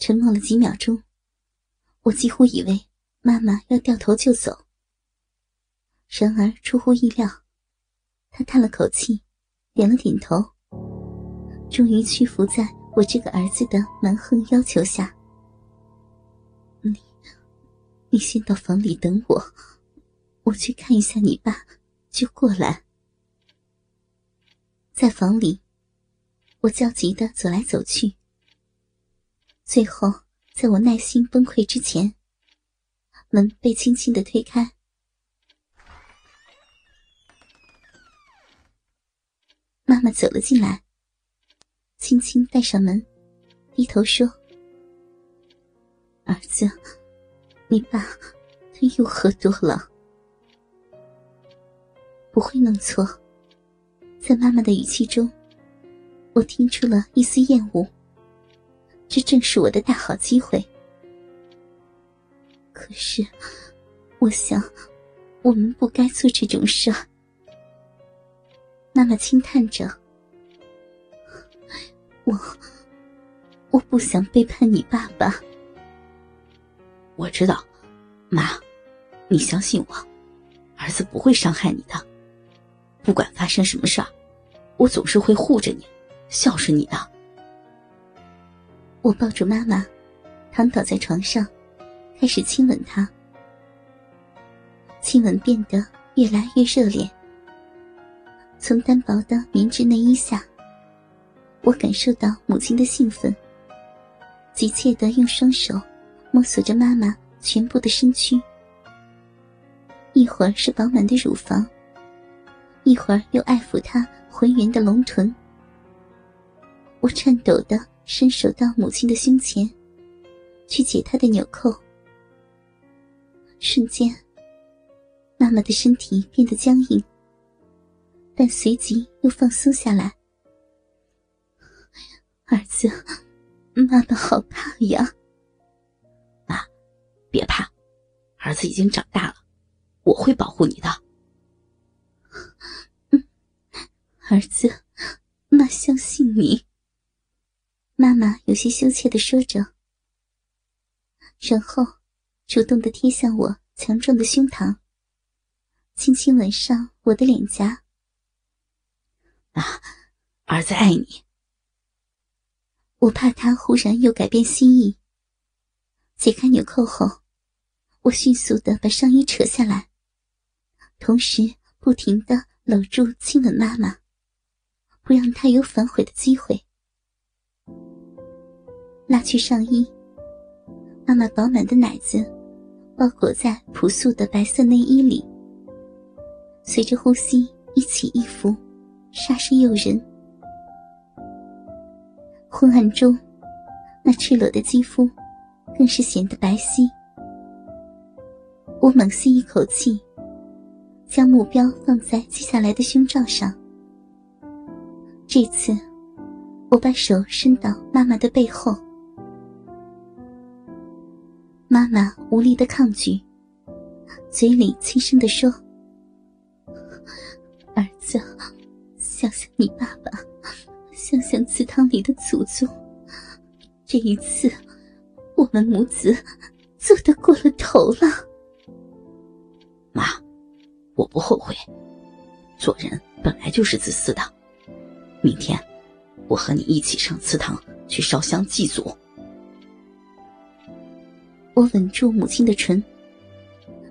沉默了几秒钟，我几乎以为妈妈要掉头就走。然而出乎意料，她叹了口气，点了点头，终于屈服在我这个儿子的蛮横要求下。你，你先到房里等我，我去看一下你爸，就过来。在房里，我焦急的走来走去。最后，在我耐心崩溃之前，门被轻轻的推开，妈妈走了进来，轻轻带上门，低头说：“儿子，你爸他又喝多了，不会弄错。”在妈妈的语气中，我听出了一丝厌恶。这正是我的大好机会。可是，我想，我们不该做这种事。妈妈轻叹着：“我，我不想背叛你爸爸。”我知道，妈，你相信我，儿子不会伤害你的。不管发生什么事儿，我总是会护着你，孝顺你的。我抱住妈妈，躺倒在床上，开始亲吻她。亲吻变得越来越热烈。从单薄的棉质内衣下，我感受到母亲的兴奋，急切的用双手摸索着妈妈全部的身躯，一会儿是饱满的乳房。一会儿又爱抚她浑圆的龙臀，我颤抖的伸手到母亲的胸前，去解她的纽扣。瞬间，妈妈的身体变得僵硬，但随即又放松下来。儿子，妈妈好怕呀！妈，别怕，儿子已经长大了，我会保护你的。儿子，妈相信你。妈妈有些羞怯的说着，然后主动的贴向我强壮的胸膛，轻轻吻上我的脸颊。啊，儿子爱你。我怕他忽然又改变心意。解开纽扣后，我迅速的把上衣扯下来，同时不停的搂住亲吻妈妈。不让他有反悔的机会。拉去上衣，妈妈饱满的奶子包裹在朴素的白色内衣里，随着呼吸一起一伏，煞是诱人。昏暗中，那赤裸的肌肤更是显得白皙。我猛吸一口气，将目标放在接下来的胸罩上。这次，我把手伸到妈妈的背后，妈无力的抗拒，嘴里轻声的说：“儿子，想想你爸爸，想想祠堂里的祖宗，这一次，我们母子做的过了头了。”妈，我不后悔，做人本来就是自私的。明天，我和你一起上祠堂去烧香祭祖。我吻住母亲的唇，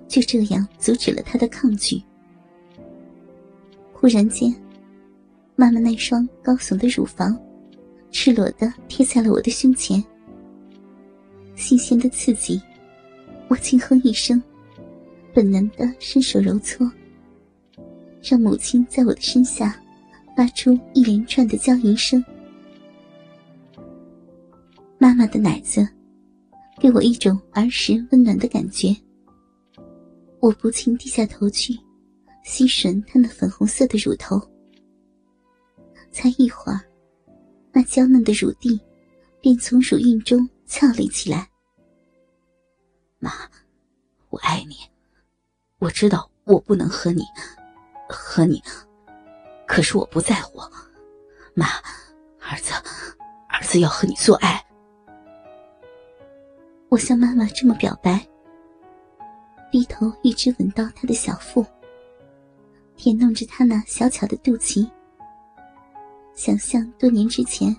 就这样阻止了她的抗拒。忽然间，妈妈那双高耸的乳房，赤裸的贴在了我的胸前。新鲜的刺激，我轻哼一声，本能的伸手揉搓，让母亲在我的身下。发出一连串的娇吟声，妈妈的奶子给我一种儿时温暖的感觉。我不禁低下头去，吸吮她那粉红色的乳头。才一会儿，那娇嫩的乳蒂便从乳晕中翘立起来。妈，我爱你，我知道我不能和你，和你。可是我不在乎，妈，儿子，儿子要和你做爱。我向妈妈这么表白，低头一直吻到她的小腹，舔弄着她那小巧的肚脐，想象多年之前，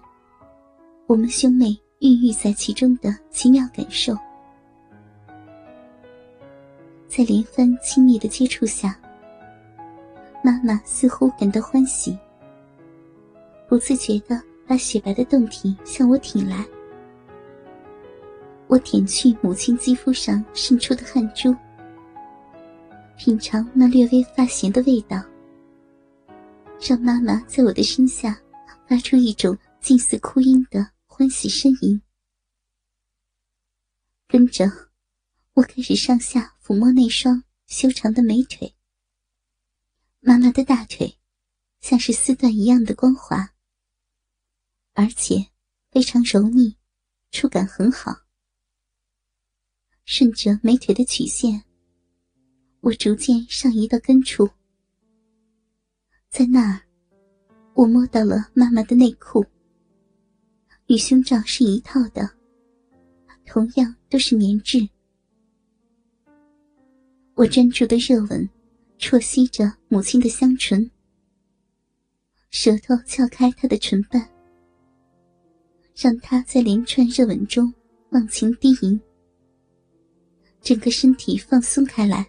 我们兄妹孕育在其中的奇妙感受。在连番亲密的接触下，妈妈似乎感到欢喜，不自觉的把雪白的胴体向我挺来。我舔去母亲肌肤上渗出的汗珠，品尝那略微发咸的味道，让妈妈在我的身下发出一种近似哭音的欢喜呻吟。跟着，我开始上下抚摸那双修长的美腿。妈妈的大腿像是丝缎一样的光滑，而且非常柔腻，触感很好。顺着美腿的曲线，我逐渐上移到根处，在那儿，我摸到了妈妈的内裤，与胸罩是一套的，同样都是棉质。我专注的热吻，啜吸着母亲的香唇，舌头撬开她的唇瓣，让她在连串热吻中忘情低吟。整个身体放松开来，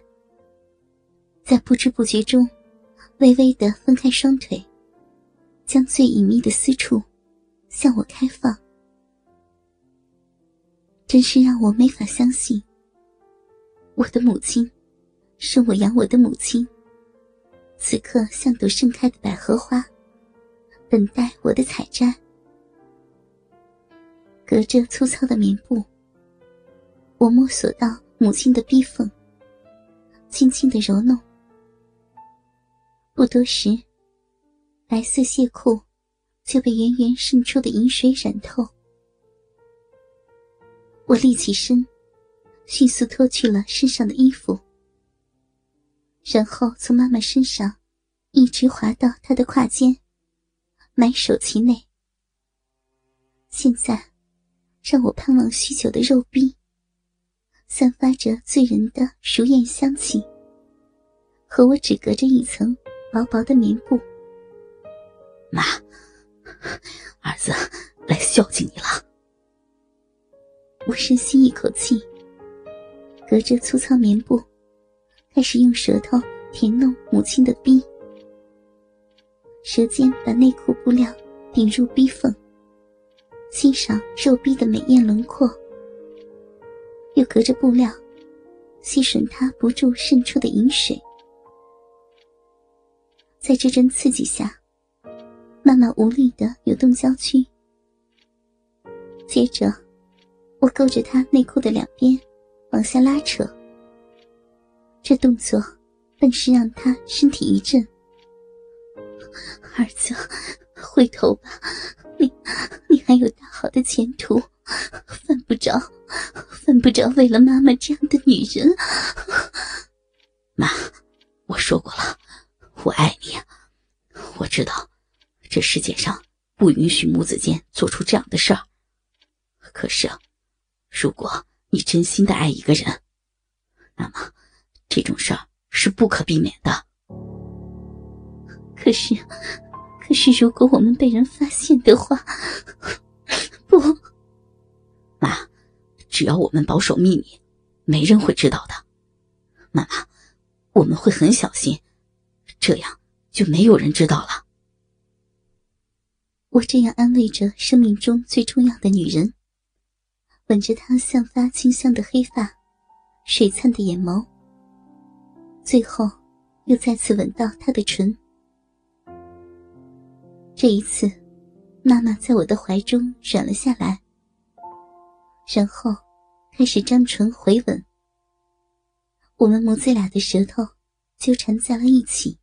在不知不觉中，微微的分开双腿，将最隐秘的私处向我开放。真是让我没法相信，我的母亲，生我养我的母亲，此刻像朵盛开的百合花，等待我的采摘。隔着粗糙的棉布，我摸索到。母亲的逼缝，轻轻的揉弄。不多时，白色亵裤就被源源渗出的饮水染透。我立起身，迅速脱去了身上的衣服，然后从妈妈身上一直滑到她的胯间，埋首其内。现在，让我盼望许久的肉壁。散发着醉人的熟艳香气，和我只隔着一层薄薄的棉布。妈，儿子来孝敬你了。我深吸一口气，隔着粗糙棉布，开始用舌头舔弄母亲的逼，舌尖把内裤布料顶入逼缝，欣赏肉逼的美艳轮廓。又隔着布料，吸吮他不住渗出的饮水。在这阵刺激下，妈妈无力的扭动娇躯。接着，我勾着她内裤的两边，往下拉扯。这动作，顿时让她身体一震。儿子，回头吧，你，你还有大好的前途，犯不着。犯不着为了妈妈这样的女人。妈，我说过了，我爱你。我知道，这世界上不允许母子间做出这样的事儿。可是，如果你真心的爱一个人，那么这种事儿是不可避免的。可是，可是，如果我们被人发现的话，不，妈。只要我们保守秘密，没人会知道的。妈妈，我们会很小心，这样就没有人知道了。我这样安慰着生命中最重要的女人，吻着她散发清香的黑发，水灿的眼眸，最后又再次吻到她的唇。这一次，妈妈在我的怀中软了下来。然后，开始张唇回吻。我们母子俩的舌头纠缠在了一起。